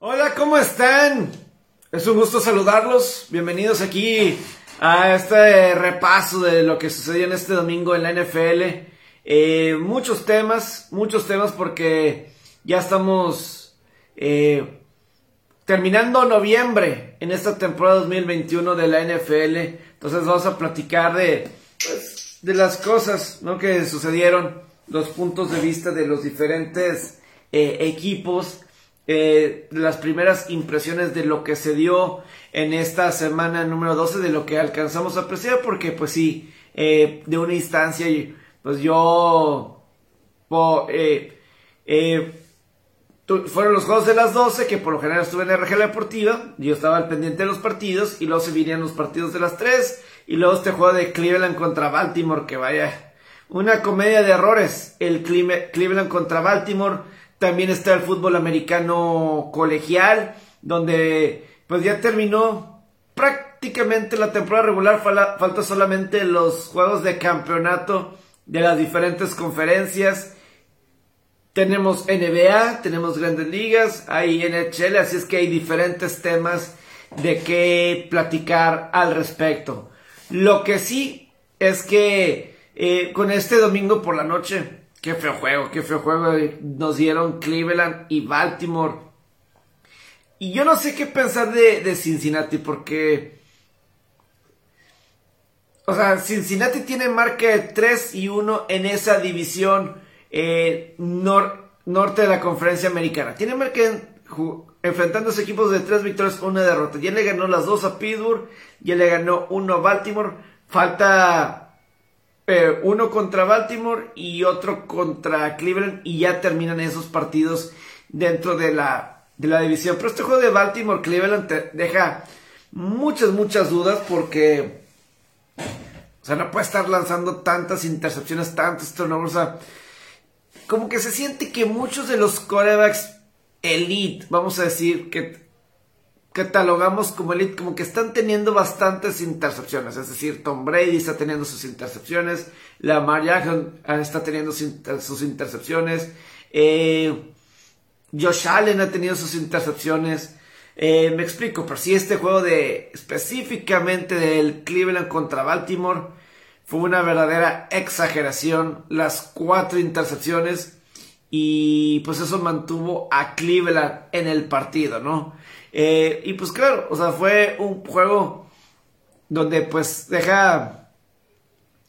Hola, ¿cómo están? Es un gusto saludarlos. Bienvenidos aquí a este repaso de lo que sucedió en este domingo en la NFL. Eh, muchos temas, muchos temas porque ya estamos eh, terminando noviembre en esta temporada 2021 de la NFL. Entonces vamos a platicar de, pues, de las cosas ¿no? que sucedieron, los puntos de vista de los diferentes eh, equipos eh, las primeras impresiones de lo que se dio en esta semana número 12, de lo que alcanzamos a apreciar, porque pues sí, eh, de una instancia, pues yo, eh, eh, fueron los juegos de las 12, que por lo general estuve en RG Deportiva, yo estaba al pendiente de los partidos, y luego se vinieron los partidos de las 3, y luego este juego de Cleveland contra Baltimore, que vaya, una comedia de errores, el Cleveland contra Baltimore, también está el fútbol americano colegial, donde pues ya terminó prácticamente la temporada regular, falta solamente los juegos de campeonato de las diferentes conferencias. Tenemos NBA, tenemos grandes ligas, hay NHL, así es que hay diferentes temas de qué platicar al respecto. Lo que sí es que eh, con este domingo por la noche Qué feo juego, qué feo juego nos dieron Cleveland y Baltimore. Y yo no sé qué pensar de, Cincinnati porque... O sea, Cincinnati tiene marca de 3 y 1 en esa división eh, norte de la conferencia americana. Tiene marca en, enfrentándose equipos de 3 victorias, una derrota. Ya le ganó las dos a Pittsburgh, ya le ganó uno a Baltimore. Falta uno contra Baltimore y otro contra Cleveland y ya terminan esos partidos dentro de la, de la división. Pero este juego de Baltimore-Cleveland te deja muchas, muchas dudas porque, o sea, no puede estar lanzando tantas intercepciones, tantos turnovers. O sea, como que se siente que muchos de los corebacks elite, vamos a decir, que catalogamos como elite, como que están teniendo bastantes intercepciones. Es decir, Tom Brady está teniendo sus intercepciones, Lamar Jackson está teniendo sus intercepciones, eh, Josh Allen ha tenido sus intercepciones. Eh, me explico, pero si este juego de específicamente del Cleveland contra Baltimore fue una verdadera exageración. Las cuatro intercepciones y pues eso mantuvo a Cleveland en el partido, ¿no? Eh, y pues claro, o sea, fue un juego donde pues deja...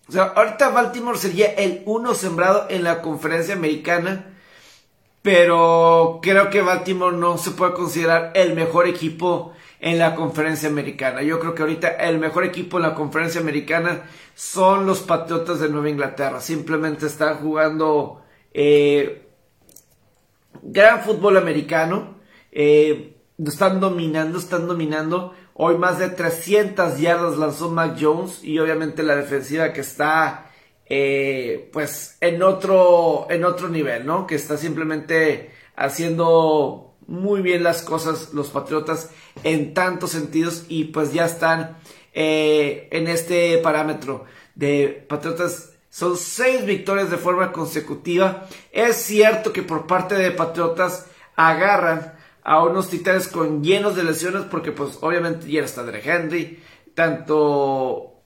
O sea, ahorita Baltimore sería el uno sembrado en la conferencia americana, pero creo que Baltimore no se puede considerar el mejor equipo en la conferencia americana. Yo creo que ahorita el mejor equipo en la conferencia americana son los Patriotas de Nueva Inglaterra. Simplemente están jugando eh, gran fútbol americano. Eh, están dominando, están dominando. Hoy más de 300 yardas lanzó Mac Jones y obviamente la defensiva que está eh, pues en otro, en otro nivel, ¿no? Que está simplemente haciendo muy bien las cosas los Patriotas en tantos sentidos y pues ya están eh, en este parámetro de Patriotas. Son seis victorias de forma consecutiva. Es cierto que por parte de Patriotas agarran a unos titanes con llenos de lesiones porque pues obviamente ya está Dre Henry, tanto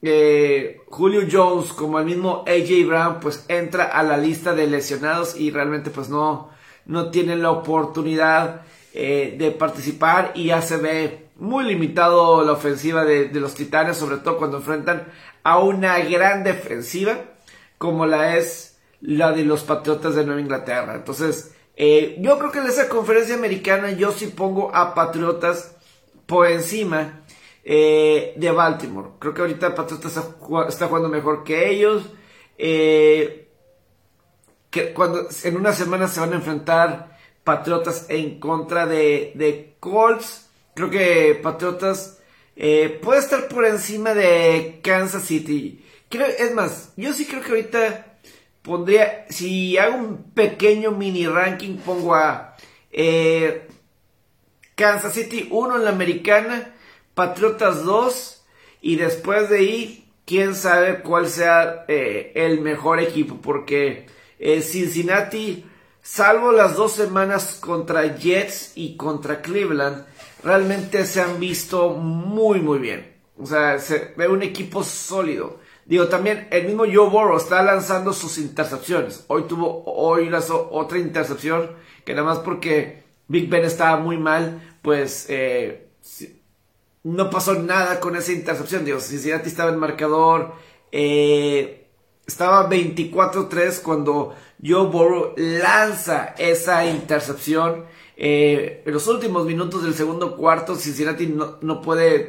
eh, Julio Jones como el mismo AJ Brown pues entra a la lista de lesionados y realmente pues no, no tienen la oportunidad eh, de participar y ya se ve muy limitado la ofensiva de, de los titanes sobre todo cuando enfrentan a una gran defensiva como la es la de los Patriotas de Nueva Inglaterra. Entonces eh, yo creo que en esa conferencia americana yo sí pongo a Patriotas por encima eh, de Baltimore. Creo que ahorita Patriotas está, jugando mejor que ellos. Eh, que cuando en una semana se van a enfrentar Patriotas en contra de, de Colts. Creo que Patriotas puede estar por encima de Kansas City. Es más, yo sí creo que ahorita pondría, si hago un pequeño mini ranking, pongo a eh, Kansas City 1 en la americana, Patriotas 2 y después de ahí, quién sabe cuál sea eh, el mejor equipo, porque eh, Cincinnati salvo las dos semanas contra Jets y contra Cleveland, realmente se han visto muy, muy bien. O sea, se ve un equipo sólido. Digo, también el mismo Joe Burrow está lanzando sus intercepciones. Hoy tuvo, hoy lanzó otra intercepción, que nada más porque Big Ben estaba muy mal, pues eh, no pasó nada con esa intercepción. Digo, Cincinnati estaba en marcador, eh, estaba 24-3 cuando Joe Burrow lanza esa intercepción. Eh, en los últimos minutos del segundo cuarto, Cincinnati no, no puede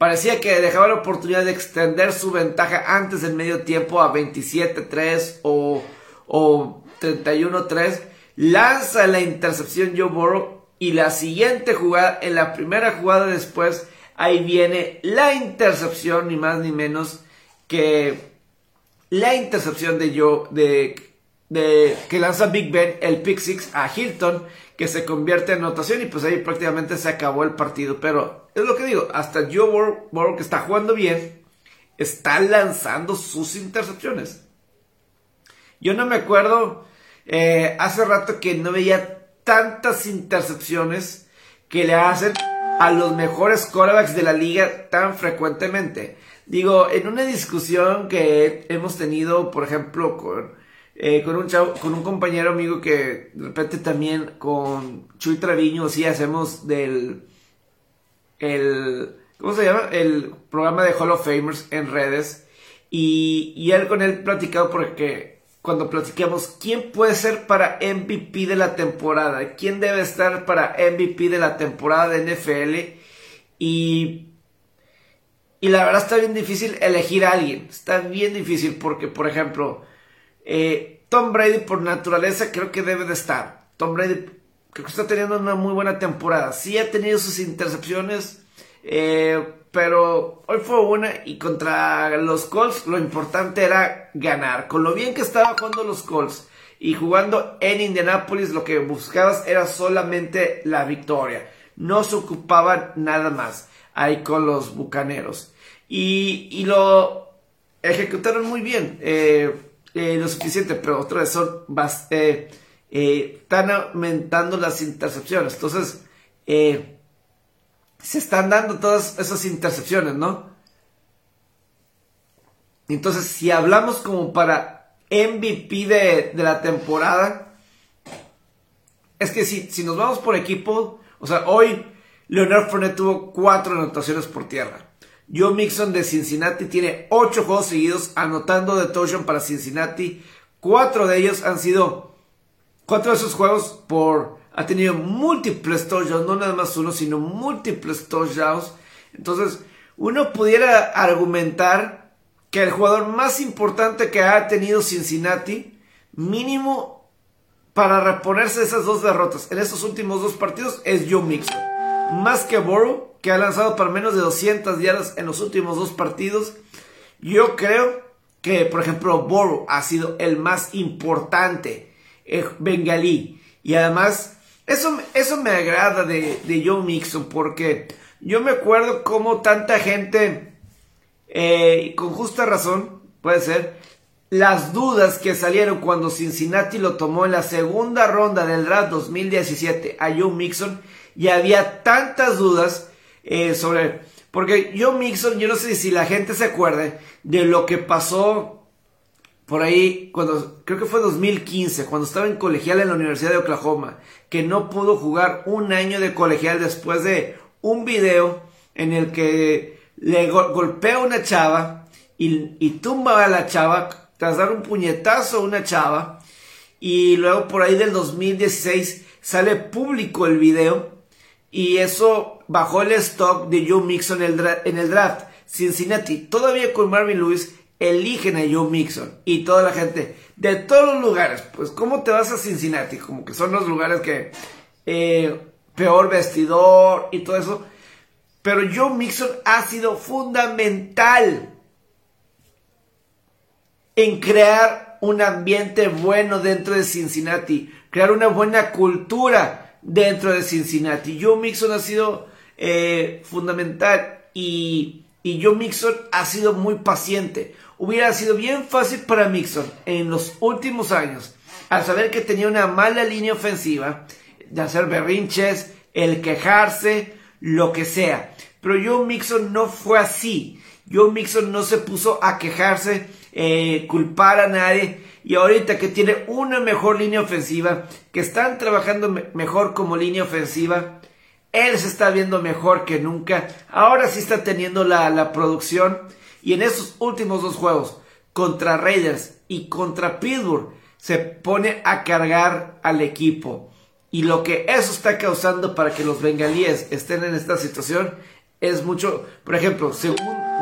Parecía que dejaba la oportunidad de extender su ventaja antes del medio tiempo a 27-3 o, o 31-3. Lanza la intercepción Joe Burrow y la siguiente jugada, en la primera jugada después, ahí viene la intercepción, ni más ni menos que la intercepción de Joe, de, de, que lanza Big Ben, el pick six a Hilton, que se convierte en anotación y pues ahí prácticamente se acabó el partido. Pero es lo que digo, hasta Joe Burrow, que está jugando bien, está lanzando sus intercepciones. Yo no me acuerdo, eh, hace rato que no veía tantas intercepciones que le hacen a los mejores quarterbacks de la liga tan frecuentemente. Digo, en una discusión que hemos tenido, por ejemplo, con eh, con, un con un compañero amigo que de repente también con Chuy Traviño sí hacemos del el ¿cómo se llama? el programa de Hall of Famers en redes. Y, y él con él platicado porque cuando platicamos quién puede ser para MVP de la temporada, quién debe estar para MVP de la temporada de NFL y y la verdad está bien difícil elegir a alguien, está bien difícil porque por ejemplo eh, Tom Brady por naturaleza creo que debe de estar. Tom Brady creo que está teniendo una muy buena temporada. Sí ha tenido sus intercepciones, eh, pero hoy fue una y contra los Colts lo importante era ganar. Con lo bien que estaba jugando los Colts y jugando en Indianapolis lo que buscabas era solamente la victoria. No se ocupaban nada más ahí con los Bucaneros. Y, y lo ejecutaron muy bien. Eh, eh, lo suficiente, pero otra vez son eh, eh, están aumentando las intercepciones. Entonces, se están dando todas esas intercepciones, ¿no? Entonces, si hablamos como para MVP de, de la temporada, es que si, si nos vamos por equipo, o sea, hoy Leonard Fournette tuvo cuatro anotaciones por tierra. Joe Mixon de Cincinnati tiene 8 juegos seguidos anotando de touchdown para Cincinnati. Cuatro de ellos han sido, cuatro de esos juegos por, ha tenido múltiples touchdowns, no nada más uno, sino múltiples touchdowns. Entonces, uno pudiera argumentar que el jugador más importante que ha tenido Cincinnati, mínimo para reponerse esas dos derrotas en estos últimos dos partidos, es Joe Mixon. Más que Burrow, que ha lanzado para menos de 200 yardas en los últimos dos partidos. Yo creo que, por ejemplo, Boro ha sido el más importante eh, bengalí. Y además, eso, eso me agrada de, de Joe Mixon porque yo me acuerdo como tanta gente, eh, con justa razón, puede ser, las dudas que salieron cuando Cincinnati lo tomó en la segunda ronda del draft 2017 a Joe Mixon y había tantas dudas eh, sobre... Porque yo Mixon, yo no sé si la gente se acuerde de lo que pasó por ahí, cuando creo que fue 2015, cuando estaba en colegial en la Universidad de Oklahoma, que no pudo jugar un año de colegial después de un video en el que le golpea a una chava y, y tumba a la chava tras dar un puñetazo a una chava y luego por ahí del 2016 sale público el video y eso bajó el stock de Joe Mixon en el, draft. Cincinnati, todavía con Marvin Lewis, eligen a Joe Mixon. Y toda la gente, de todos los lugares, pues ¿cómo te vas a Cincinnati? Como que son los lugares que... Eh, peor vestidor y todo eso. Pero Joe Mixon ha sido fundamental en crear un ambiente bueno dentro de Cincinnati, crear una buena cultura dentro de Cincinnati. Joe Mixon ha sido eh, fundamental y, y Joe Mixon ha sido muy paciente. Hubiera sido bien fácil para Mixon en los últimos años al saber que tenía una mala línea ofensiva, de hacer berrinches, el quejarse, lo que sea. Pero Joe Mixon no fue así. Joe Mixon no se puso a quejarse, eh, culpar a nadie. Y ahorita que tiene una mejor línea ofensiva, que están trabajando mejor como línea ofensiva, él se está viendo mejor que nunca. Ahora sí está teniendo la, la producción. Y en esos últimos dos juegos, contra Raiders y contra Pittsburgh, se pone a cargar al equipo. Y lo que eso está causando para que los bengalíes estén en esta situación es mucho. Por ejemplo, según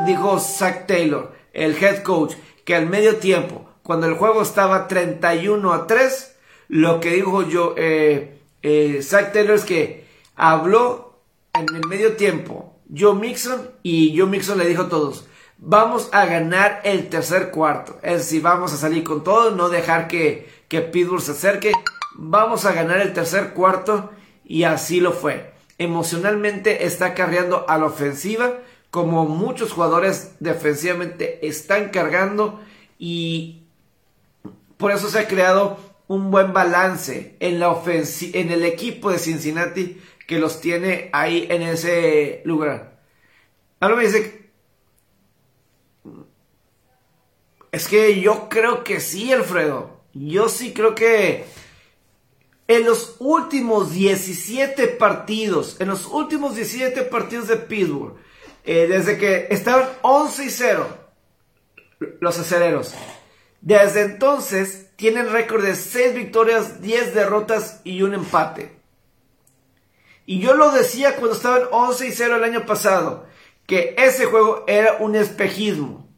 dijo Zach Taylor, el head coach, que al medio tiempo, cuando el juego estaba 31 a 3, lo que dijo yo, eh, eh, Zach Taylor es que habló en el medio tiempo Joe Mixon y Joe Mixon le dijo a todos, vamos a ganar el tercer cuarto. Es decir, vamos a salir con todo, no dejar que, que Pittsburgh se acerque. Vamos a ganar el tercer cuarto y así lo fue. Emocionalmente está cargando a la ofensiva como muchos jugadores defensivamente están cargando y por eso se ha creado un buen balance en, la en el equipo de Cincinnati que los tiene ahí en ese lugar. Ahora me dice, es que yo creo que sí, Alfredo. Yo sí creo que en los últimos 17 partidos, en los últimos 17 partidos de Pittsburgh, eh, desde que estaban 11 y 0, los aceleros, desde entonces tienen récord de 6 victorias, 10 derrotas y un empate. Y yo lo decía cuando estaban 11 y 0 el año pasado, que ese juego era un espejismo.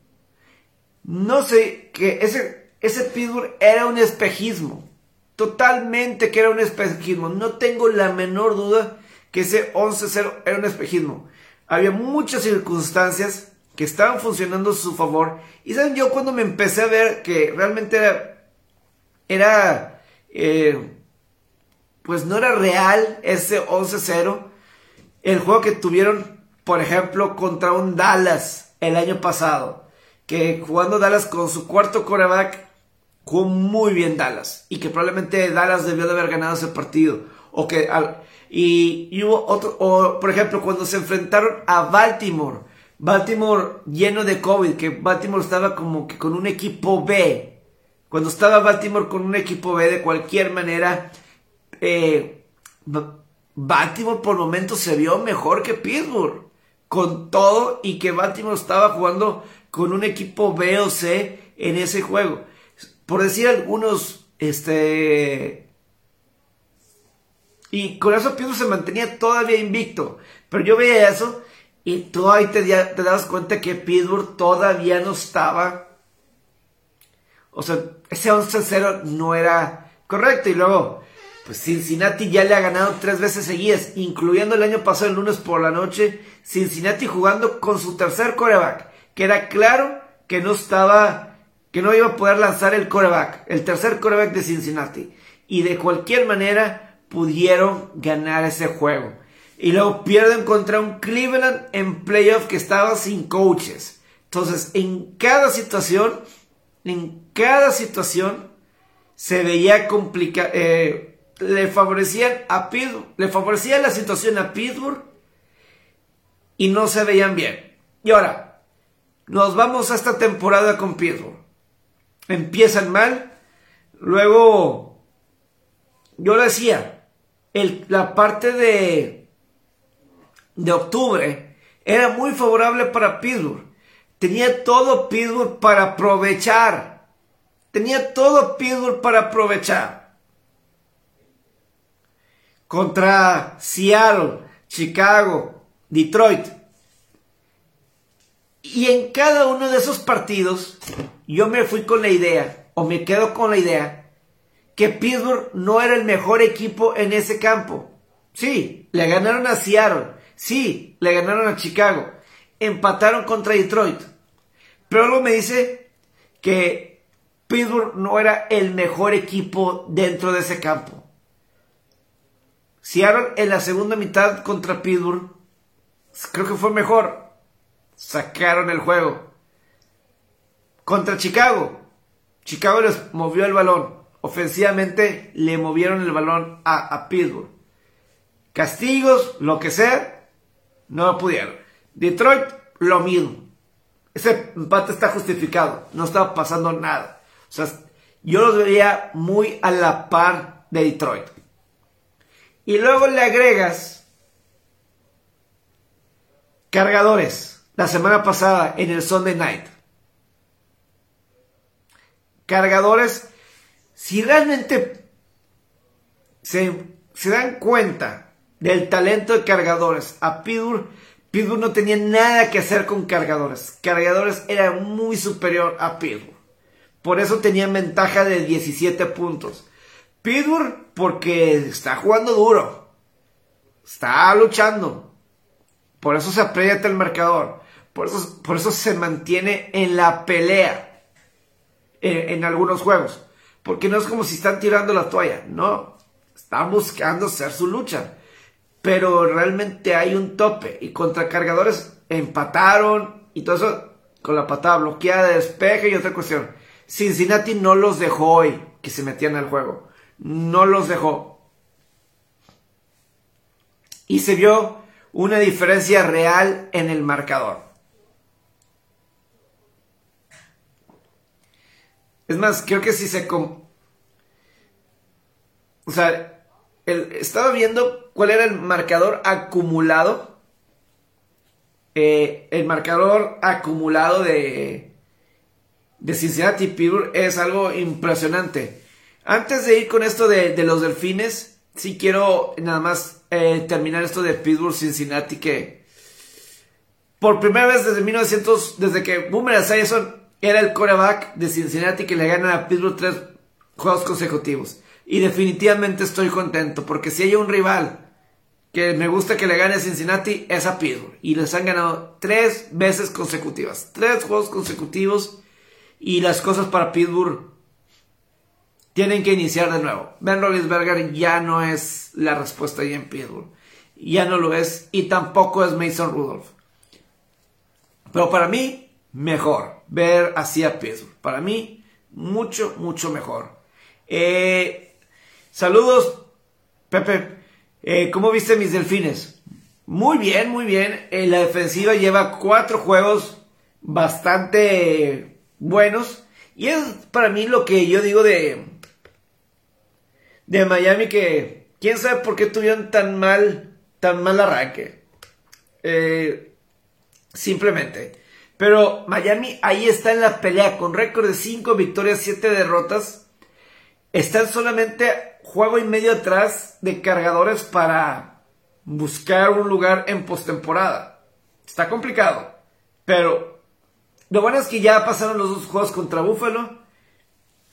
No sé, que ese, ese Pittsburgh era un espejismo. Totalmente que era un espejismo. No tengo la menor duda que ese 11-0 era un espejismo. Había muchas circunstancias que estaban funcionando a su favor. Y saben, yo cuando me empecé a ver que realmente era, eh, pues no era real ese 11-0. El juego que tuvieron, por ejemplo, contra un Dallas el año pasado. Que jugando Dallas con su cuarto coreback, jugó muy bien Dallas. Y que probablemente Dallas debió de haber ganado ese partido. O que, y, hubo otro, o por ejemplo, cuando se enfrentaron a Baltimore. Baltimore lleno de COVID, que Baltimore estaba como que con un equipo B. Cuando estaba Baltimore con un equipo B de cualquier manera, eh, Baltimore por momentos se vio mejor que Pittsburgh. Con todo y que Baltimore estaba jugando con un equipo B o C en ese juego. Por decir algunos, este... Y con eso Pittsburgh se mantenía todavía invicto. Pero yo veía eso y tú ahí te, das cuenta que Pittsburgh todavía no estaba... O sea, ese 11-0 no era correcto. Y luego, pues Cincinnati ya le ha ganado tres veces seguidas, incluyendo el año pasado el lunes por la noche. Cincinnati jugando con su tercer coreback, que era claro que no estaba, que no iba a poder lanzar el coreback, el tercer coreback de Cincinnati. Y de cualquier manera pudieron ganar ese juego. Y luego pierden contra un Cleveland en playoff que estaba sin coaches. Entonces, en cada situación, en cada situación, se veía complicado. Eh, le favorecían a Pittsburgh, le favorecía la situación a Pittsburgh y no se veían bien. Y ahora, nos vamos a esta temporada con Pittsburgh. Empiezan mal, luego, yo decía, el, la parte de, de octubre era muy favorable para Pittsburgh. Tenía todo Pittsburgh para aprovechar. Tenía todo Pittsburgh para aprovechar contra Seattle, Chicago, Detroit. Y en cada uno de esos partidos yo me fui con la idea, o me quedo con la idea, que Pittsburgh no era el mejor equipo en ese campo. Sí, le ganaron a Seattle, sí, le ganaron a Chicago, empataron contra Detroit. Pero luego me dice que Pittsburgh no era el mejor equipo dentro de ese campo. Seattle en la segunda mitad contra Pittsburgh, creo que fue mejor. Sacaron el juego. Contra Chicago, Chicago les movió el balón. ofensivamente le movieron el balón a, Pittsburgh. Castigos, lo que sea, no pudieron. Detroit, lo mismo. Ese empate está justificado, no está pasando nada. O sea, yo los vería muy a la par de Detroit. Y luego le agregas cargadores la semana pasada en el Sunday Night. Cargadores, si realmente se, dan cuenta del talento de cargadores a Pittsburgh, Pittsburgh no tenía nada que hacer con cargadores. Cargadores era muy superior a Pittsburgh. Por eso tenían ventaja de 17 puntos. Pittsburgh porque está jugando duro. Está luchando. Por eso se aprieta el marcador. Por eso, por eso se mantiene en la pelea en, en algunos juegos. Porque no es como si están tirando la toalla. No. Están buscando hacer su lucha. Pero realmente hay un tope. Y contra cargadores empataron. Y todo eso con la patada bloqueada, despeje y otra cuestión. Cincinnati no los dejó hoy que se metían al juego no los dejó. Y se vio una diferencia real en el marcador. Es más, creo que si se... o sea, estaba viendo cuál era el marcador acumulado. Eh, el marcador acumulado de, de Cincinnati Pittsburgh es algo impresionante. Antes de ir con esto de, los delfines, sí quiero nada más eh, terminar esto de Pittsburgh Cincinnati que por primera vez desde 1900, desde que Boomer Esiason era el quarterback de Cincinnati que le gana a Pittsburgh tres juegos consecutivos. Y definitivamente estoy contento porque si hay un rival que me gusta que le gane a Cincinnati es a Pittsburgh. Y les han ganado tres veces consecutivas. Tres juegos consecutivos. Y las cosas para Pittsburgh tienen que iniciar de nuevo. Ben Roethlisberger ya no es la respuesta ahí en Pittsburgh. Ya no lo es y tampoco es Mason Rudolph. Pero para mí, mejor ver así a Pittsburgh. Para mí, mucho, mucho mejor. Eh, saludos, Pepe. Eh, ¿Cómo viste mis delfines? Muy bien, muy bien. Eh, la defensiva lleva cuatro juegos bastante buenos. Y es para mí lo que yo digo de, de Miami que quién sabe por qué tuvieron tan mal, tan mal arranque. Eh, simplemente. Pero Miami ahí está en la pelea con récord de 5 victorias, 7 derrotas. Están solamente juego y medio atrás de cargadores para buscar un lugar en postemporada. Está complicado. Pero lo bueno es que ya pasaron los dos juegos contra Buffalo.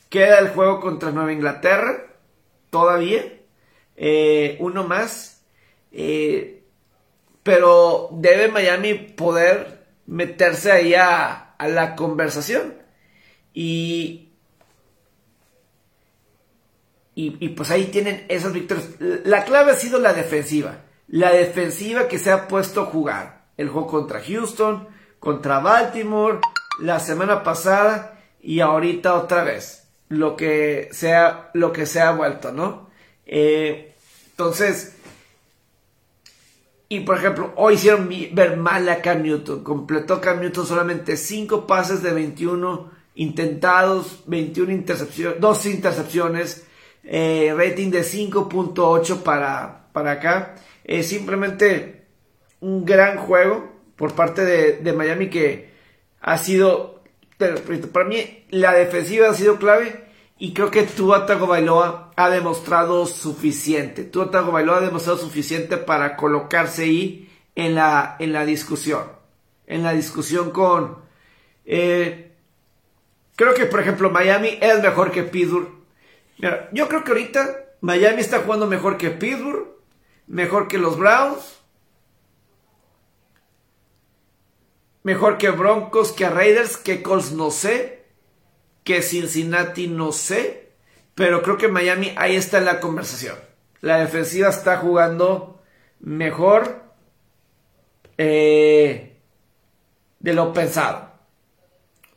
Queda el juego contra Nueva Inglaterra todavía. Eh, uno más. Eh, pero debe Miami poder meterse ahí a, la conversación. Y, y, pues ahí tienen esas victorias. La clave ha sido la defensiva. La defensiva que se ha puesto a jugar. El juego contra Houston, contra Baltimore, la semana pasada y ahorita otra vez lo que sea, lo que se ha vuelto, ¿no? Eh, entonces, y por ejemplo, hoy hicieron ver mal a Cam Newton. Completó Cam Newton solamente 5 pases de 21 intentados, 21 intercepciones, 2 intercepciones, eh, rating de 5.8 para, para acá. Es simplemente un gran juego por parte de, de Miami que ha sido para mí la defensiva ha sido clave y creo que Tua Tagovailoa ha demostrado suficiente. Tua Tagovailoa ha demostrado suficiente para colocarse ahí en la, en la discusión. En la discusión con... Eh, creo que, por ejemplo, Miami es mejor que Pittsburgh. Yo creo que ahorita Miami está jugando mejor que Pittsburgh, mejor que los Browns, Mejor que Broncos, que Raiders, que Colts no sé, que Cincinnati no sé, pero creo que Miami ahí está en la conversación. La defensiva está jugando mejor eh, de lo pensado.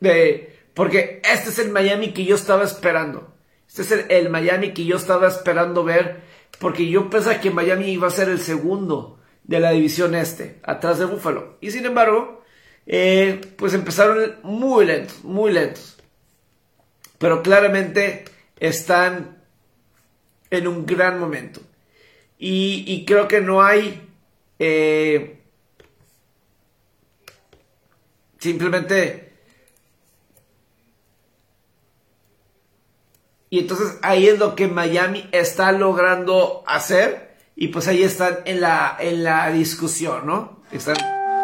De, porque este es el Miami que yo estaba esperando. Este es el, Miami que yo estaba esperando ver, porque yo pensaba que Miami iba a ser el segundo de la división este, atrás de Buffalo. Y sin embargo, eh, pues empezaron muy lentos, muy lentos. Pero claramente están en un gran momento. Y, creo que no hay... Eh, simplemente... Y entonces ahí es lo que Miami está logrando hacer. Y pues ahí están en la, en la discusión, ¿no? Están,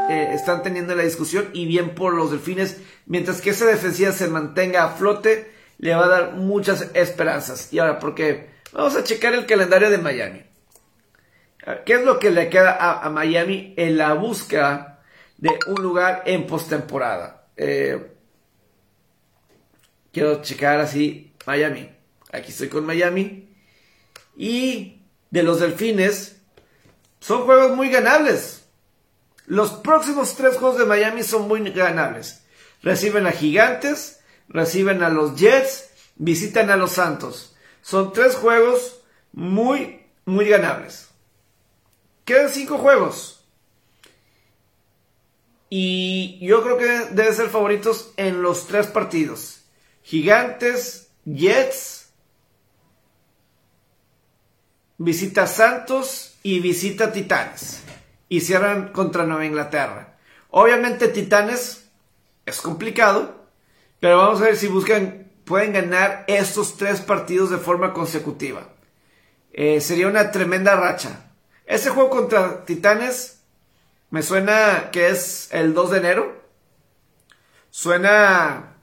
eh, están teniendo la discusión y bien por los delfines. Mientras que esa defensiva se mantenga a flote, le va a dar muchas esperanzas. Y ahora, porque vamos a checar el calendario de Miami. ¿Qué es lo que le queda a, Miami en la búsqueda de un lugar en postemporada? Eh, quiero checar así Miami. Aquí estoy con Miami. Y de los delfines, son juegos muy ganables. Los próximos tres juegos de Miami son muy ganables. Reciben a Gigantes, reciben a los Jets, visitan a los Santos. Son tres juegos muy, muy ganables. Quedan cinco juegos. Y yo creo que deben ser favoritos en los tres partidos. Gigantes, Jets, visita Santos y visita Titanes. Y cierran contra Nueva Inglaterra. Obviamente Titanes es complicado, pero vamos a ver si buscan, pueden ganar estos tres partidos de forma consecutiva. Eh, sería una tremenda racha. Ese juego contra Titanes me suena que es el 2 de enero. Suena...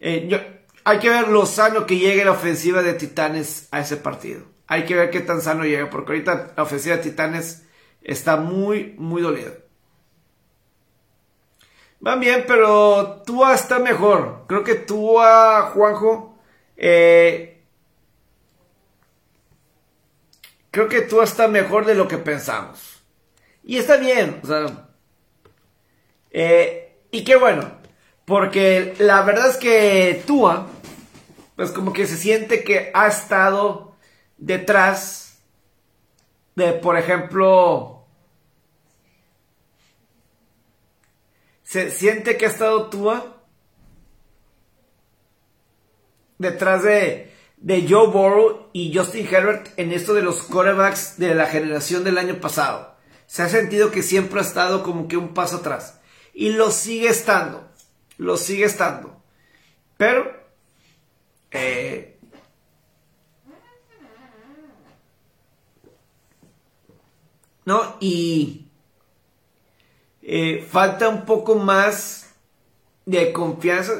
Eh, hay que ver lo sano que llegue la ofensiva de Titanes a ese partido. Hay que ver qué tan sano llega, porque ahorita la ofensiva de Titanes está muy, muy dolida. Van bien, pero Tua está mejor. Creo que Tua, Juanjo, eh, creo que Tua está mejor de lo que pensamos. Y está bien, eh, y qué bueno, porque la verdad es que Tua, pues como que se siente que ha estado detrás de, por ejemplo, se siente que ha estado Tua detrás de, de Joe Burrow y Justin Herbert en esto de los quarterbacks de la generación del año pasado. Se ha sentido que siempre ha estado como que un paso atrás. Y lo sigue estando. Lo sigue estando. Pero... Eh, ¿No? Y eh, falta un poco más de confianza.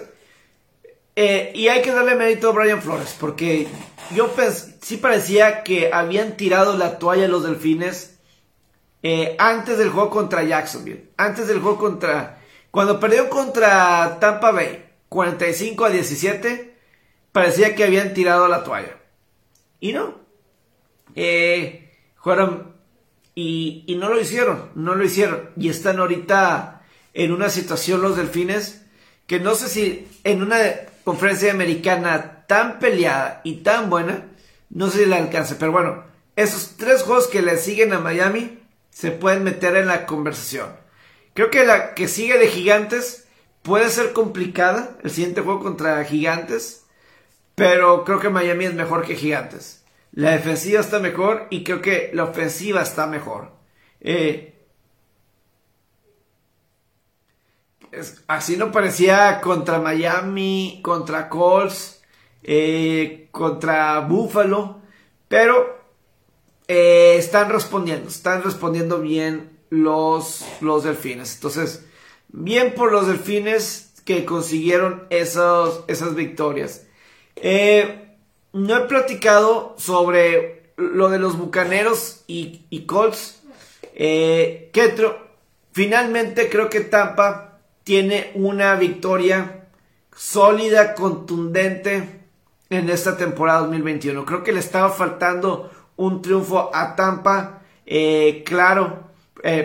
Eh, y hay que darle mérito a Brian Flores, porque yo sí parecía que habían tirado la toalla los delfines antes del juego contra Jacksonville, antes del juego contra... Cuando perdió contra Tampa Bay, 45 a 17, parecía que habían tirado la toalla. Y no. fueron y, no lo hicieron, no lo hicieron. Y están ahorita en una situación los delfines que no sé si en una conferencia americana tan peleada y tan buena, no sé si le alcance. Pero bueno, esos tres juegos que le siguen a Miami se pueden meter en la conversación. Creo que la que sigue de Gigantes puede ser complicada, el siguiente juego contra Gigantes, pero creo que Miami es mejor que Gigantes. La defensiva está mejor y creo que la ofensiva está mejor. Eh, así no parecía contra Miami, contra Colts, eh, contra Buffalo, pero eh, están respondiendo, están respondiendo bien los, los delfines. Entonces, bien por los delfines que consiguieron esos, esas victorias. Eh, no he platicado sobre lo de los Bucaneros y, Colts. Eh, finalmente creo que Tampa tiene una victoria sólida, contundente en esta temporada 2021. Creo que le estaba faltando un triunfo a Tampa, eh, claro,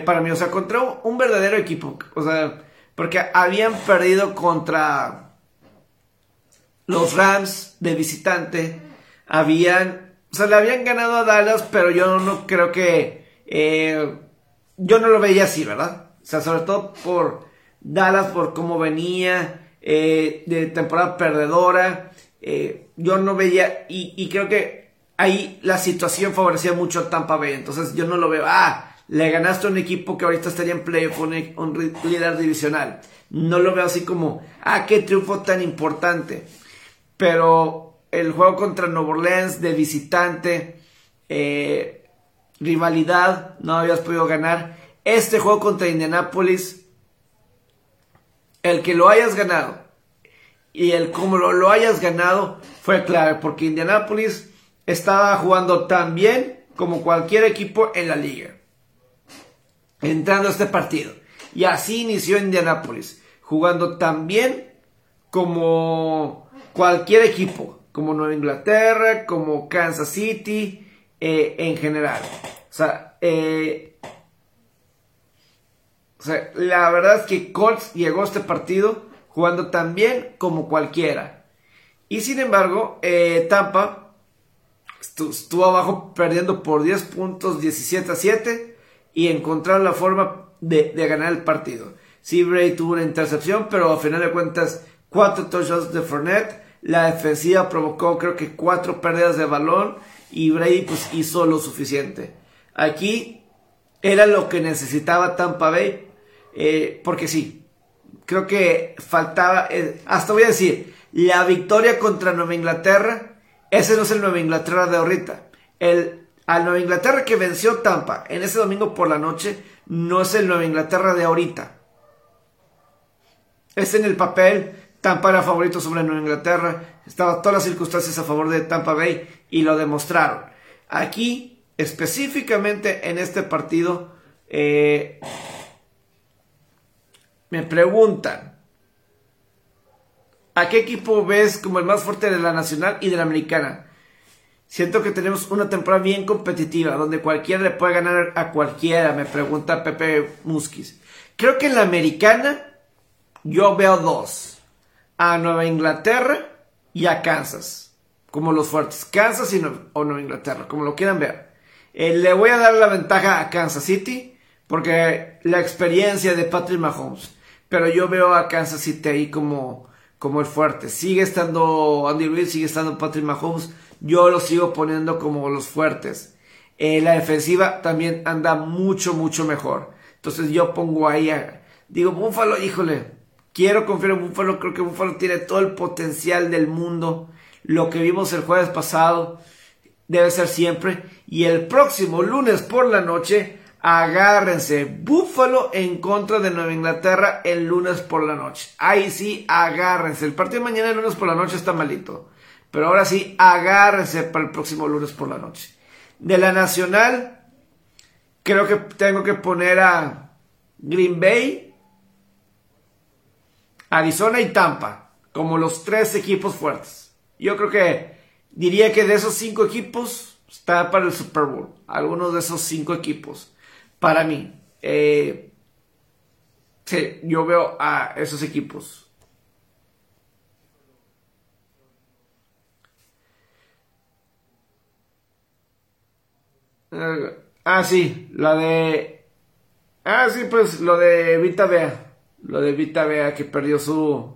para mí, o sea, contra un verdadero equipo, o sea, porque habían perdido contra los Rams de visitante habían, o sea, le habían ganado a Dallas, pero yo no creo que, eh, yo no lo veía así, ¿verdad? O sea, sobre todo por Dallas, por cómo venía, eh, de temporada perdedora, eh, yo no veía, y, y, creo que ahí la situación favorecía mucho a Tampa Bay, entonces yo no lo veo, ah, le ganaste a un equipo que ahorita estaría en playoff, un, un líder divisional. No lo veo así como, ah, qué triunfo tan importante. Pero el juego contra Nuevo Orleans de visitante, eh, rivalidad, no habías podido ganar. Este juego contra Indianapolis, el que lo hayas ganado y el cómo lo, lo hayas ganado fue clave, porque Indianapolis estaba jugando tan bien como cualquier equipo en la liga entrando a este partido. Y así inició Indianapolis, jugando tan bien como cualquier equipo, como Nueva Inglaterra, como Kansas City, eh, en general. Eh, o sea, la verdad es que Colts llegó a este partido jugando tan bien como cualquiera. Y sin embargo, eh, Tampa estuvo abajo perdiendo por 10 puntos, 17 a 7 y encontrar la forma de, ganar el partido. Sí, Bray tuvo una intercepción, pero a final de cuentas, cuatro touchdowns de Fournette. La defensiva provocó, creo que, cuatro pérdidas de balón y Brady pues hizo lo suficiente. Aquí era lo que necesitaba Tampa Bay, eh, porque sí, creo que faltaba, eh, hasta voy a decir, la victoria contra Nueva Inglaterra, ese no es el Nueva Inglaterra de ahorita. El al Nueva Inglaterra que venció Tampa en ese domingo por la noche no es el Nueva Inglaterra de ahorita. Es en el papel, Tampa era favorito sobre Nueva Inglaterra, estaban todas las circunstancias a favor de Tampa Bay y lo demostraron. Aquí, específicamente en este partido, eh, me preguntan, ¿a qué equipo ves como el más fuerte de la nacional y de la americana? Siento que tenemos una temporada bien competitiva, donde cualquiera le puede ganar a cualquiera, me pregunta Pepe Musquiz. Creo que en la americana yo veo dos. A Nueva Inglaterra y a Kansas. Como los fuertes. Kansas y o Nueva Inglaterra, como lo quieran ver. Eh, le voy a dar la ventaja a Kansas City, porque la experiencia de Patrick Mahomes. Pero yo veo a Kansas City ahí como, como el fuerte. Sigue estando Andy Reid, sigue estando Patrick Mahomes yo los sigo poniendo como los fuertes. Eh, la defensiva también anda mucho, mucho mejor. Entonces yo pongo ahí a... Digo, Búfalo, híjole, quiero confiar en Búfalo, creo que Búfalo tiene todo el potencial del mundo. Lo que vimos el jueves pasado debe ser siempre. Y el próximo lunes por la noche, agárrense. Búfalo en contra de Nueva Inglaterra el lunes por la noche. Ahí sí, agárrense. El partido de mañana el lunes por la noche está malito. Pero ahora sí, agárrense para el próximo lunes por la noche. De la nacional, creo que tengo que poner a Green Bay, Arizona y Tampa como los tres equipos fuertes. Yo creo que diría que de esos cinco equipos está para el Super Bowl. Algunos de esos cinco equipos. Para mí. Eh, sí, yo veo a esos equipos. Eh, ah, sí, la de. Ah, sí, pues lo de Vita Bea. Lo de Vita Bea que perdió su.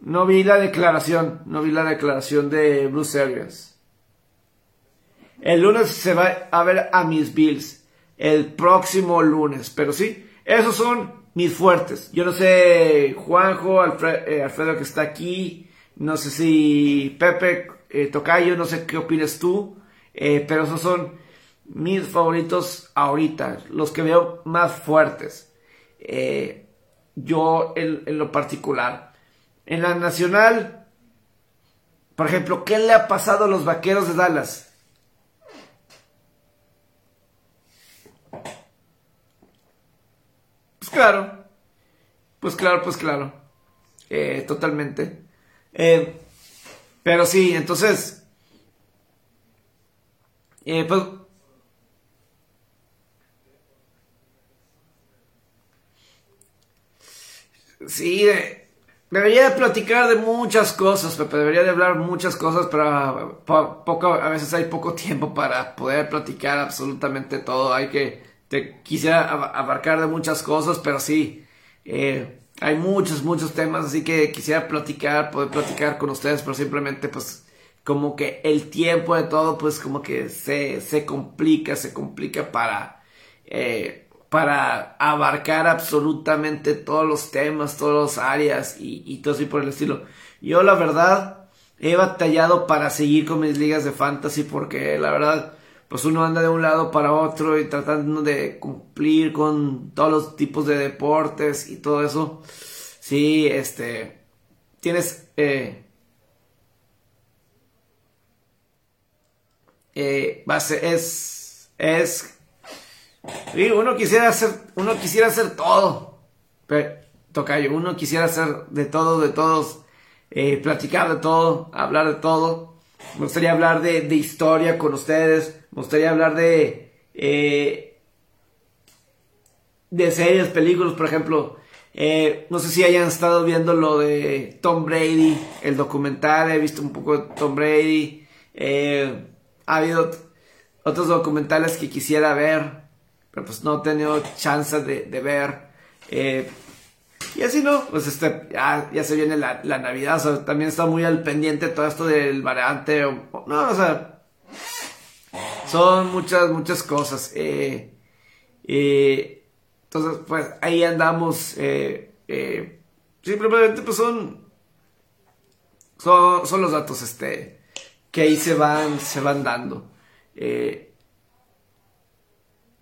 No vi la declaración, no vi la declaración de Bruce Arias. El lunes se va a ver a mis Bills. El próximo lunes. Pero sí, esos son mis fuertes. Yo no sé, Juanjo, eh, Alfredo que está aquí. No sé si Pepe eh, Tocayo, no sé qué opinas tú, eh, pero esos son mis favoritos ahorita, los que veo más fuertes. Eh, yo en, en, lo particular. En la nacional, por ejemplo, ¿qué le ha pasado a los vaqueros de Dallas? Pues claro, pues claro, pues claro, totalmente. Eh, pero sí, entonces, eh, pues, sí, Debería platicar de muchas cosas, Pepe. Debería de hablar muchas cosas, pero poco, a veces hay poco tiempo para poder platicar absolutamente todo. Hay que, te quisiera abarcar de muchas cosas, pero sí, eh, hay muchos, muchos temas, así que quisiera platicar, poder platicar con ustedes, pero simplemente pues como que el tiempo de todo pues como que se, se complica, se complica para, eh, para abarcar absolutamente todos los temas, todas las áreas y, todo así por el estilo. Yo la verdad he batallado para seguir con mis ligas de fantasy porque la verdad pues uno anda de un lado para otro y tratando de cumplir con todos los tipos de deportes y todo eso. Sí, este, tienes, eh, eh, es, es, uno quisiera hacer, uno quisiera hacer todo, tocayo, uno quisiera hacer de todo, de todos, eh, platicar de todo, hablar de todo. Me gustaría hablar de, de historia con ustedes, me gustaría hablar de, eh, de series, películas, por ejemplo. Eh, no sé si hayan estado viendo lo de Tom Brady, el documental. He visto un poco de Tom Brady. Ha habido otros documentales que quisiera ver, pero pues no he tenido chance de, ver. y así no, pues este, ya, se viene la, Navidad. también está muy al pendiente todo esto del variante. no, o sea, son muchas, muchas cosas. Eh, eh, entonces, pues ahí andamos. Eh, simplemente, pues son, son, los datos este, que ahí se van, se van dando.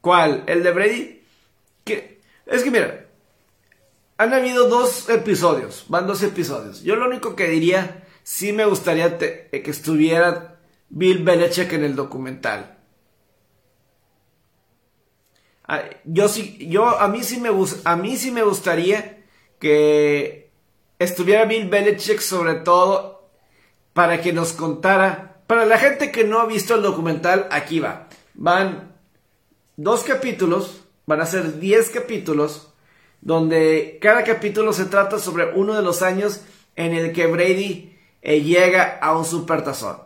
¿Cuál? ¿El de Brady? Que, es que mira, han habido dos episodios, van dos episodios. Yo lo único que diría, sí me gustaría que estuviera Bill Belichick en el documental. Ah, yo sí, yo a mí sí me a mí sí me gustaría que estuviera Bill Belichick sobre todo para que nos contara, para la gente que no ha visto el documental, aquí va. Van dos capítulos, van a ser diez capítulos, donde cada capítulo se trata sobre uno de los años en el que Brady eh, llega a un supertazón.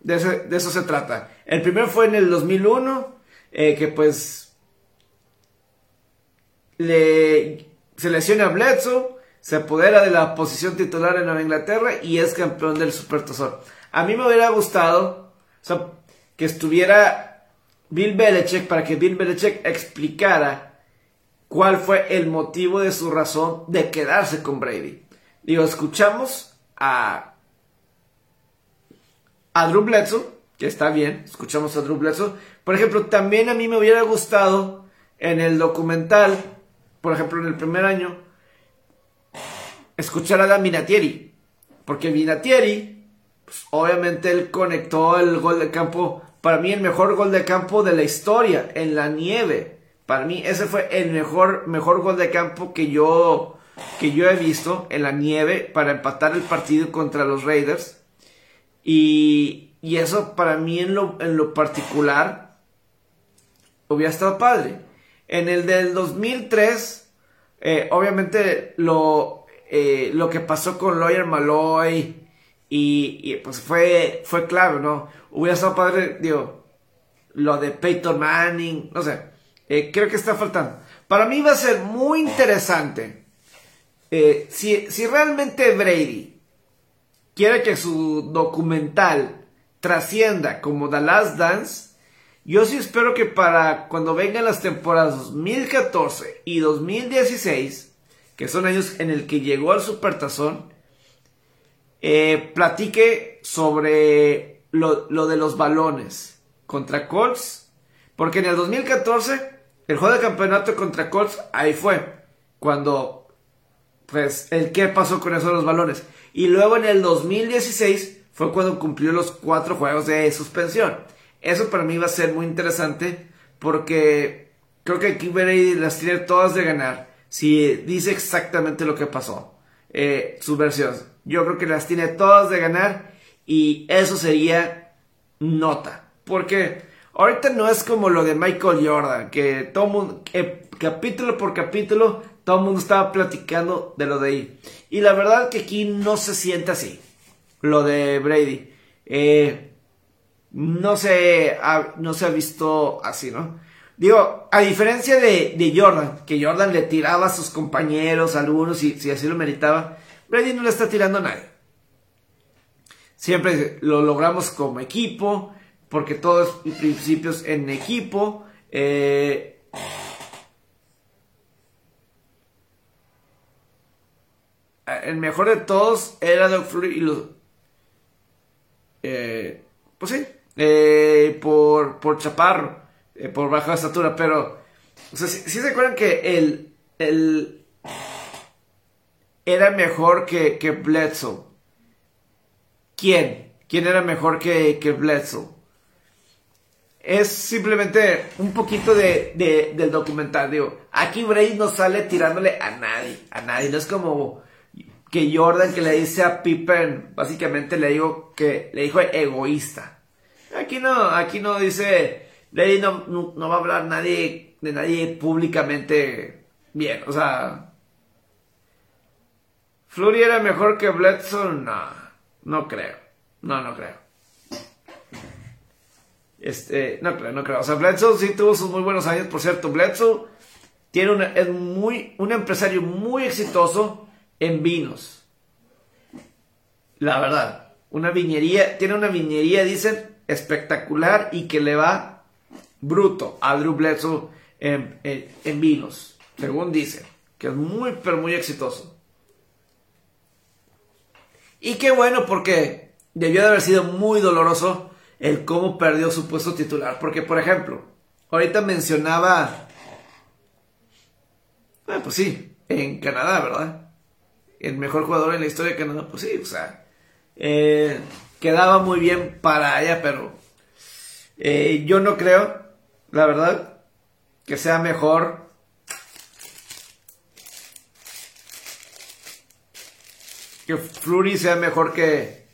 De, de eso se trata. El primero fue en el 2001 eh, que pues le se lesiona a Bledsoe, se apodera de la posición titular en Nueva Inglaterra y es campeón del Supertazón. A mí me hubiera gustado que estuviera Bill Belichick para que Bill Belichick explicara cuál fue el motivo de su razón de quedarse con Brady. Digo, escuchamos a, a Drew Bledsoe, que está bien, escuchamos a Drew Bledsoe, por ejemplo, también a mí me hubiera gustado en el documental, por ejemplo, en el primer año, escuchar a Dan Minatieri. Porque Minatieri, pues, obviamente él conectó el gol de campo, para mí el mejor gol de campo de la historia, en la nieve. Para mí ese fue el mejor, mejor gol de campo que yo, que yo he visto en la nieve para empatar el partido contra los Raiders. Y, y eso para mí en lo, en lo particular hubiera estado padre. En el del 2003, eh, obviamente lo, eh, lo que pasó con Lawyer Malloy y, pues fue, fue clave, ¿no? Hubiera estado padre, digo, lo de Peyton Manning, no sé, eh, creo que está faltando. Para mí va a ser muy interesante si, si realmente Brady quiere que su documental trascienda como The Last Dance, yo sí espero que para cuando vengan las temporadas 2014 y 2016, que son años en el que llegó al Supertazón, eh, platique sobre lo, lo, de los balones contra Colts. Porque en el 2014, el juego de campeonato contra Colts, ahí fue. Cuando, pues, el qué pasó con esos los balones. Y luego en el 2016 fue cuando cumplió los cuatro juegos de suspensión. Eso para mí va a ser muy interesante porque creo que aquí Brady las tiene todas de ganar si dice exactamente lo que pasó. Eh, su versión. Yo creo que las tiene todas de ganar y eso sería nota. Porque ahorita no es como lo de Michael Jordan, que todo mundo, capítulo por capítulo, todo el mundo estaba platicando de lo de ahí. Y la verdad que aquí no se siente así, lo de Brady. Eh, no, se ha, no se ha visto así, ¿no? Digo, a diferencia de, Jordan, que Jordan le tiraba a sus compañeros, algunos, si, si así lo meritaba, Brady no le está tirando a nadie. Siempre lo logramos como equipo, porque todos principios en equipo. Eh, el mejor de todos era Doug Flurry y los... Eh, pues sí, eh, por, por Chaparro, por baja estatura, pero... O sea, si, se acuerdan que el, el era mejor que, que Bledsoe. ¿Quién? ¿Quién era mejor que, que Bledsoe? Es simplemente un poquito de, del documental. Aquí Brady no sale tirándole a nadie. A nadie. No es como que Jordan que le dice a Pippen, básicamente le digo que le dijo egoísta. Aquí no, aquí no dice, Brady no, no va a hablar nadie, de nadie públicamente bien. O sea, ¿Flurry era mejor que Bledsoe? No, no creo. No, no creo. Este, no creo, no creo. O sea, Bledsoe sí tuvo sus muy buenos años. Por cierto, Bledsoe tiene es muy, un empresario muy exitoso en vinos. La verdad. Una viñería, tiene una viñería, dicen, espectacular y que le va bruto a Drew Bledsoe en, en vinos. Según dicen. Que es muy, pero muy exitoso. Y qué bueno porque debió de haber sido muy doloroso el cómo perdió su puesto titular. Porque, por ejemplo, ahorita mencionaba... Ah, pues sí, en Canadá, ¿verdad? El mejor jugador en la historia de Canadá, pues sí, o sea, eh, quedaba muy bien para ella, pero eh, yo no creo, la verdad, que sea mejor que Flurry sea mejor que.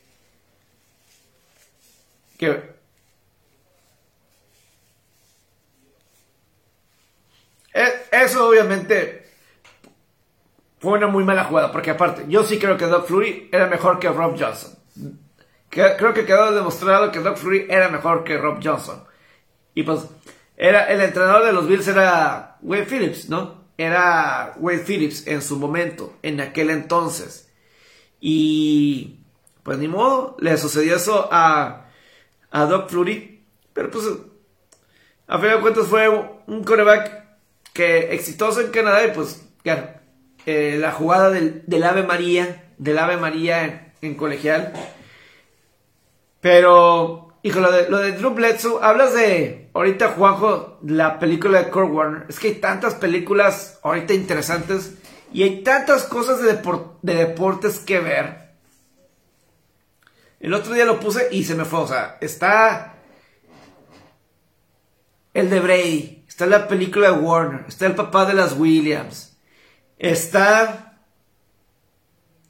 que. E, eso obviamente fue una muy mala jugada, porque aparte, yo sí creo que Doug Flurry era mejor que Rob Johnson. Creo que quedó demostrado que Doug Flurry era mejor que Rob Johnson. Y pues, era, el entrenador de los Bills era Wade Phillips, ¿no? Era Wade Phillips en su momento, en aquel entonces. Y pues ni modo, le sucedió eso a, a Doc Flurry. Pero pues, a fin de cuentas fue un coreback que exitoso en Canadá y pues, claro, eh, la jugada del, Ave María, del Ave María en, colegial. Pero, hijo, lo de, lo de Drew Bledsoe, hablas de, ahorita Juanjo, la película de Kurt Warner. Es que hay tantas películas ahorita interesantes y hay tantas cosas de, de deportes que ver. El otro día lo puse y se me fue. O sea, está el de Brady. Está la película de Warner. Está el papá de las Williams. Está...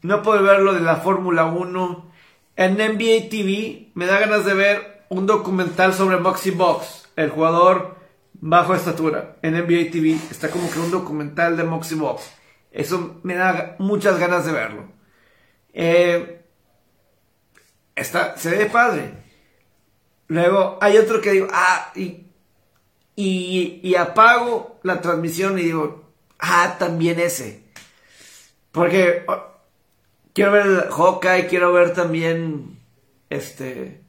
No puedo ver lo de la Fórmula 1. En NBA TV me da ganas de ver un documental sobre Moxie Box, el jugador bajo estatura. En NBA TV está como que un documental de Moxie Box. Eso me da muchas ganas de verlo. Eh, está, se ve padre. Luego hay otro que digo, ah, y, y, apago la transmisión y digo, ah, también ese. Porque quiero ver el Hawkeye, quiero ver también este.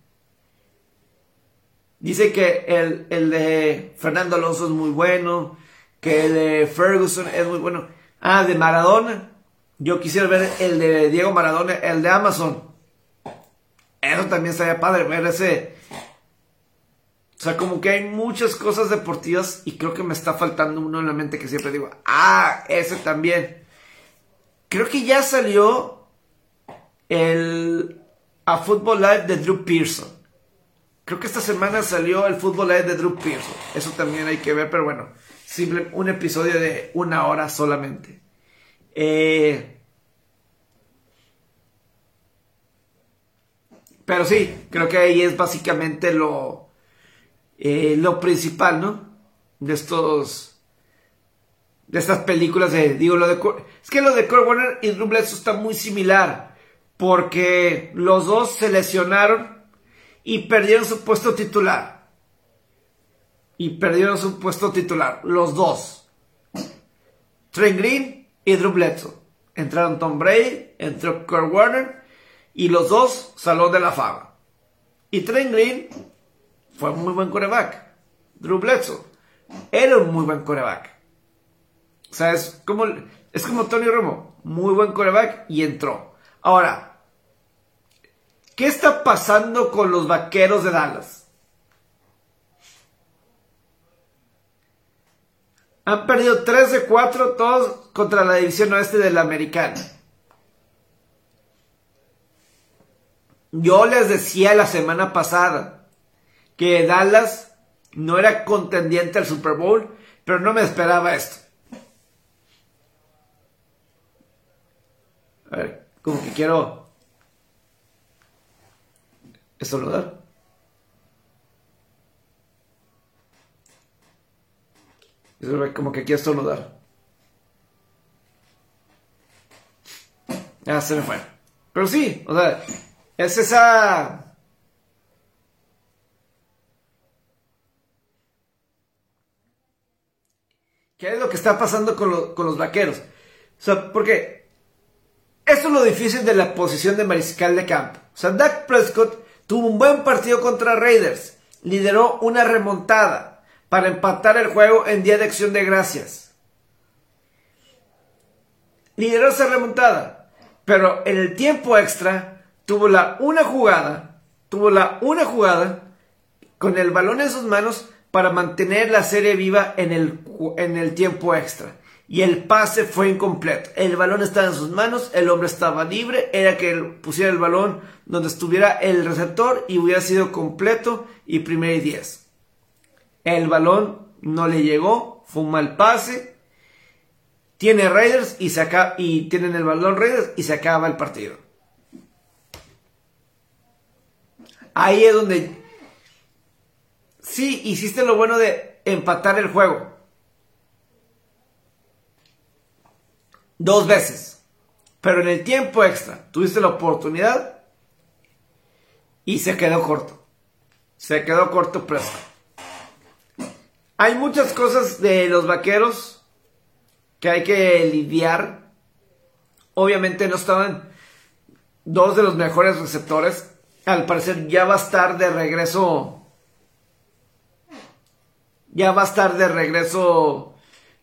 Dice que el, el de Fernando Alonso es muy bueno, que el de Ferguson es muy bueno. Ah, de Maradona. Yo quisiera ver el de Diego Maradona, el de Amazon. Eso también estaría padre, ver ese. O sea, como que hay muchas cosas deportivas y creo que me está faltando uno en la mente que siempre digo, ah, ese también. Creo que ya salió el a Football Live de Drew Pearson. Creo que esta semana salió el Football Live de Drew Pearson. Eso también hay que ver, pero bueno simple, un episodio de una hora solamente. Eh, pero sí, creo que ahí es básicamente lo, eh, lo principal, ¿no? De estos, de estas películas de, digo, lo de, es que lo de Kurt Warner y Drew Bledsoe está muy similar, porque los dos se lesionaron y perdieron su puesto titular. Y perdieron su puesto titular, los dos. Trent Green y Drew Bledsoe. Entraron Tom Brady, entró Kurt Warner y los dos salón de la fama. Y Trent Green fue un muy buen coreback. Drew Bledsoe era un muy buen coreback. O sea, es como, es como Tony Romo, muy buen coreback y entró. Ahora, ¿qué está pasando con los vaqueros de Dallas? Han perdido 3 de 4 todos contra la división oeste de la americana. Yo les decía la semana pasada que Dallas no era contendiente al Super Bowl, pero no me esperaba esto. A ver, como que quiero Como que quiero estornudar. Ah, se me fue. Pero sí, o sea, es esa ¿Qué es lo que está pasando con, los vaqueros? O sea, porque esto es lo difícil de la posición de mariscal de campo. O sea, Dak Prescott tuvo un buen partido contra Raiders. Lideró una remontada para empatar el juego en día de acción de gracias. Lideró esa remontada. Pero en el tiempo extra tuvo la una jugada. Tuvo la una jugada con el balón en sus manos para mantener la serie viva en el, en el tiempo extra. Y el pase fue incompleto. El balón estaba en sus manos, el hombre estaba libre, era que pusiera el balón donde estuviera el receptor y hubiera sido completo y primer y diez. El balón no le llegó, fue un mal pase. Tiene Raiders y, se y tienen el balón Raiders y se acaba el partido. Ahí es donde sí hiciste lo bueno de empatar el juego. Dos veces. Pero en el tiempo extra tuviste la oportunidad y se quedó corto. Se quedó corto presto. Hay muchas cosas de los vaqueros que hay que lidiar. Obviamente no estaban dos de los mejores receptores. Al parecer ya va a estar de regreso ya va a estar de regreso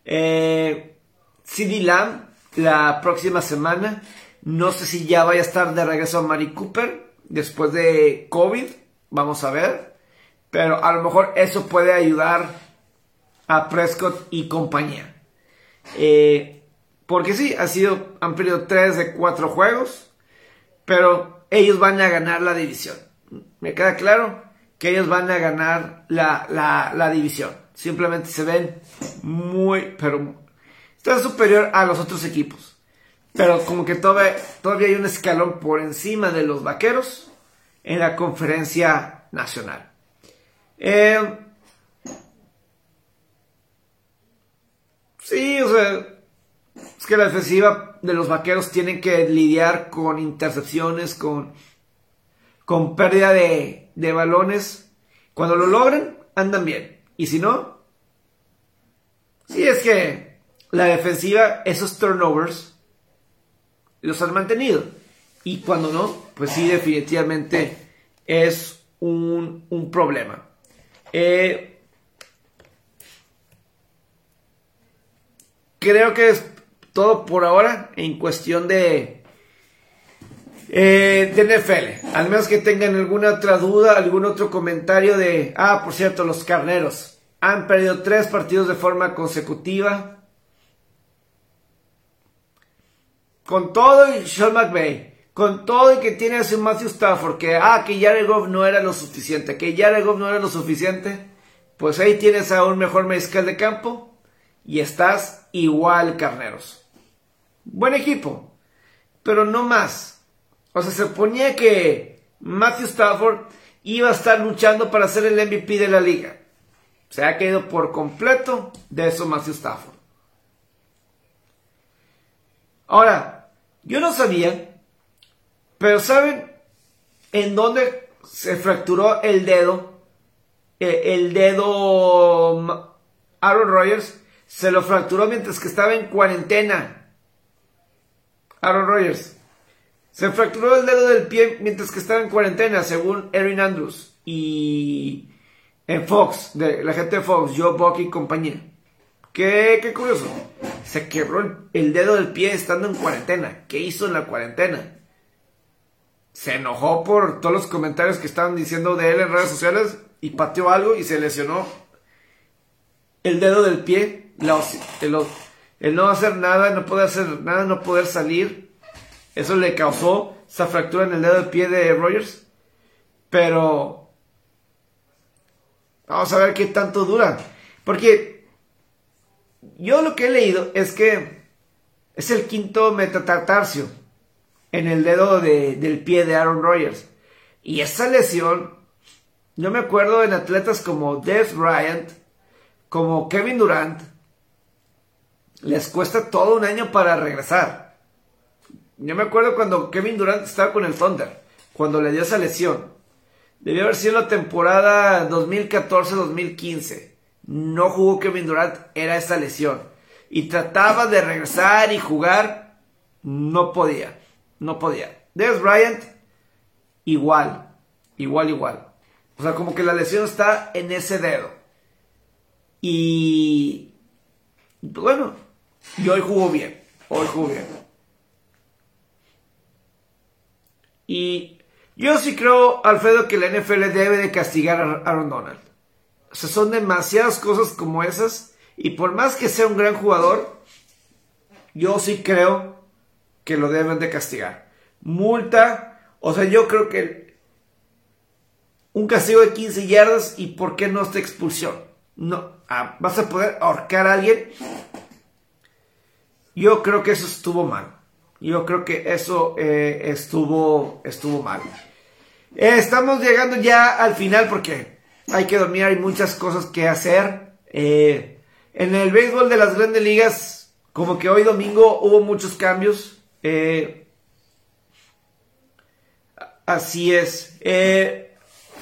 eh, CD Lamb la próxima semana. No sé si ya vaya a estar de regreso a Mari Cooper después de COVID. Vamos a ver. Pero a lo mejor eso puede ayudar a Prescott y compañía. Eh, porque sí, ha sido, han perdido 3 de 4 juegos. Pero ellos van a ganar la división. Me queda claro que ellos van a ganar la, la división. Simplemente se ven muy, pero está superior a los otros equipos. Pero como que todavía, todavía hay un escalón por encima de los vaqueros en la conferencia nacional. Eh, sí, o sea, es que la defensiva de los vaqueros tienen que lidiar con intercepciones, con, con pérdida de, de balones. Cuando lo logran, andan bien. Y si no, sí es que la defensiva, esos turnovers, los han mantenido. Y cuando no, pues sí, definitivamente es un, problema. Eh, creo que es todo por ahora en cuestión de, eh, de NFL. Al menos que tengan alguna otra duda, algún otro comentario de, ah, por cierto, los carneros. Han perdido tres partidos de forma consecutiva. Con todo y Sean McVay, con todo y que tiene a su Matthew Stafford, que ah, que Jared Goff no era lo suficiente, que Jared Goff no era lo suficiente, pues ahí tienes a un mejor mariscal de campo y estás igual, carneros. Buen equipo, pero no más. O sea, se ponía que Matthew Stafford iba a estar luchando para ser el MVP de la liga se ha caído por completo de eso Matthew Stafford. Ahora, yo no sabía, pero ¿saben en dónde se fracturó el dedo? Eh, el dedo Aaron Rodgers se lo fracturó mientras que estaba en cuarentena. Aaron Rodgers. Se fracturó el dedo del pie mientras que estaba en cuarentena, según Erin Andrews. Y en Fox, de la gente de Fox, Joe Buck y compañía. Qué, qué curioso. Se quebró el, dedo del pie estando en cuarentena. ¿Qué hizo en la cuarentena? Se enojó por todos los comentarios que estaban diciendo de él en redes sociales y pateó algo y se lesionó el dedo del pie. El, no hacer nada, no poder hacer nada, no poder salir. Eso le causó esa fractura en el dedo del pie de Rogers. Pero vamos a ver qué tanto dura. Porque yo lo que he leído es que es el quinto metatartarsio en el dedo del pie de Aaron Rodgers. Y esa lesión, yo me acuerdo en atletas como Des Bryant, como Kevin Durant, les cuesta todo un año para regresar. Yo me acuerdo cuando Kevin Durant estaba con el Thunder, cuando le dio esa lesión. Debió haber sido la temporada 2014-2015 no jugó Kevin Durant, era esa lesión. Y trataba de regresar y jugar, no podía, no podía. Des Bryant, igual, igual, igual. O sea, como que la lesión está en ese dedo. Y bueno, y hoy jugó bien, hoy jugó bien. Y yo sí creo, Alfredo, que la NFL debe de castigar a Aaron Donald. O sea, son demasiadas cosas como esas. Y por más que sea un gran jugador, yo sí creo que lo deben de castigar. Multa, o sea, yo creo que un castigo de 15 yardas y por qué no esta expulsión. No, ah, vas a poder ahorcar a alguien. Yo creo que eso estuvo mal. Yo creo que eso eh, estuvo, estuvo mal. Eh, estamos llegando ya al final porque hay que dormir, hay muchas cosas que hacer. Eh, en el béisbol de las grandes ligas, como que hoy domingo hubo muchos cambios. Así es.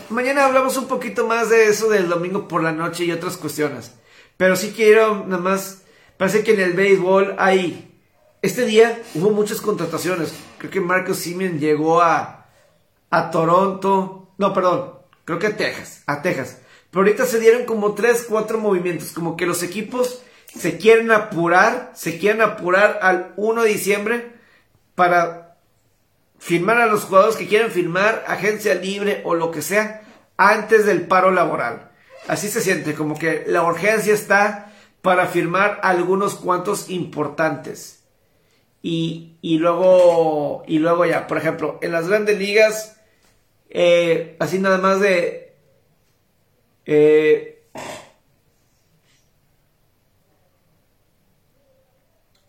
Mañana hablamos un poquito más de eso del domingo por la noche y otras cuestiones. Pero sí quiero nada más, parece que en el béisbol hay... Este día hubo muchas contrataciones. Creo que Marcos Simeon llegó a, a Toronto. No, perdón, creo que a Texas, a Texas. Pero ahorita se dieron como 3, 4 movimientos, como que los equipos se quieren apurar, se quieren apurar al 1 de diciembre para firmar a los jugadores que quieren firmar, agencia libre o lo que sea, antes del paro laboral. Así se siente, como que la urgencia está para firmar algunos cuantos importantes. Y, y luego, y luego ya, por ejemplo, en las grandes ligas, eh, así nada más de... Eh,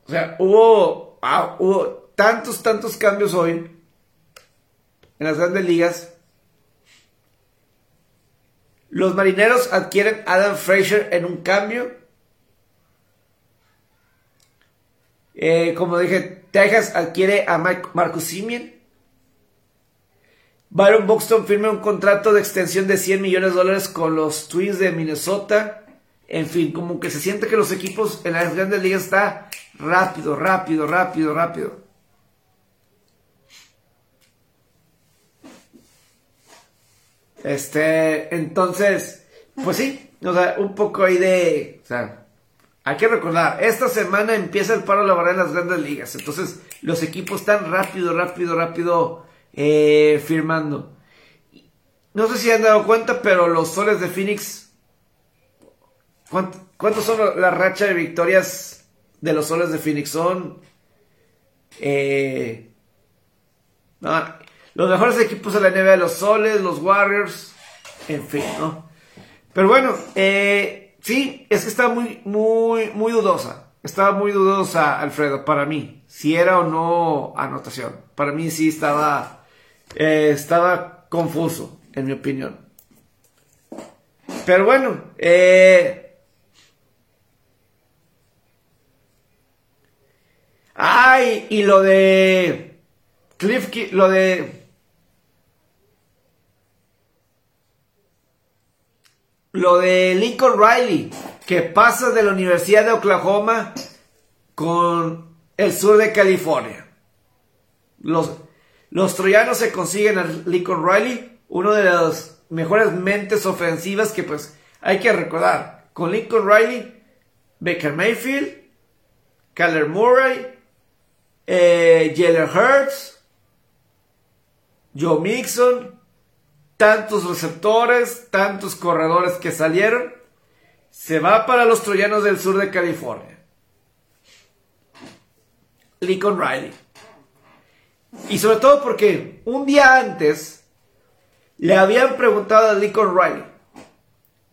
o sea, hubo, ah, hubo tantos, tantos cambios hoy en las grandes ligas. Los marineros adquieren Adam Fraser en un cambio. Eh, como dije, Texas adquiere a Marcus Simeon. Byron Buxton firma un contrato de extensión de 100 millones de dólares con los Twins de Minnesota. En fin, como que se siente que los equipos en las grandes ligas está rápido, rápido, rápido, rápido. Este, entonces, pues sí, o sea, un poco ahí de, hay que recordar, esta semana empieza el paro laboral en las grandes ligas, entonces los equipos están rápido, rápido, rápido eh, firmando. No sé si han dado cuenta, pero los soles de Phoenix. ¿Cuántos son la racha de victorias de los soles de Phoenix? Son. Eh, los mejores equipos de la NBA, los soles, los Warriors. En fin, ¿no? Pero bueno, eh, sí, es que está muy, muy, muy dudosa. Estaba muy dudosa, Alfredo, para mí. Si era o no anotación. Para mí sí estaba eh, estaba confuso, en mi opinión. Pero bueno, eh, Ay, y lo de Cliff, lo de lo de Lincoln Riley, que pasa de la Universidad de Oklahoma con el sur de California. Los, los troyanos se consiguen a Lincoln Riley, uno de las mejores mentes ofensivas que pues hay que recordar. Con Lincoln Riley, Baker Mayfield, Kyler Murray, eh, Jalen Hurts, Joe Mixon, tantos receptores, tantos corredores que salieron, se va para los troyanos del sur de California. Lincoln Riley. Y sobre todo porque un día antes le habían preguntado a Lincoln Riley,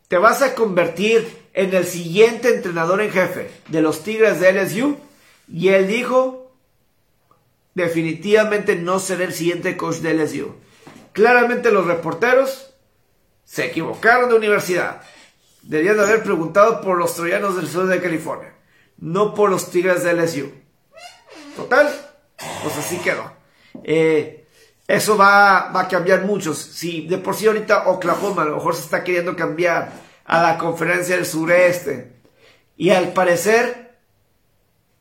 ¿te vas a convertir en el siguiente entrenador en jefe de los Tigres de LSU? Y él dijo, definitivamente no seré el siguiente coach de LSU. Claramente los reporteros se equivocaron de universidad. Debían haber preguntado por los troyanos del sur de California, no por los Tigres de LSU. Total, pues así quedó. Eh, eso va, va, a cambiar mucho. Si de por sí ahorita Oklahoma a lo mejor se está queriendo cambiar a la conferencia del sureste. Y al parecer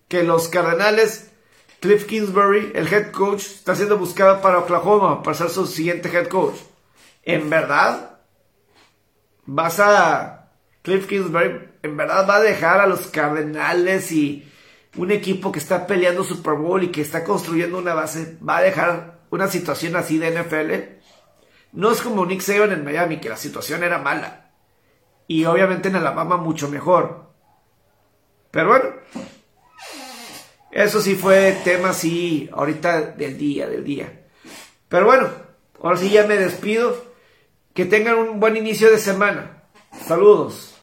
que los Cardenales, Cliff Kingsbury, el head coach, está siendo buscado para Oklahoma para ser su siguiente head coach. ¿En verdad? ¿Vas a... Cliff Kingsbury, en verdad va a dejar a los Cardenales y un equipo que está peleando Super Bowl y que está construyendo una base, va a dejar una situación así de NFL? No es como Nick Saban en Miami, que la situación era mala. Y obviamente en Alabama mucho mejor. Pero bueno, eso sí fue tema, sí, ahorita del día, del día. Pero bueno, ahora sí ya me despido. Que tengan un buen inicio de semana. Saludos.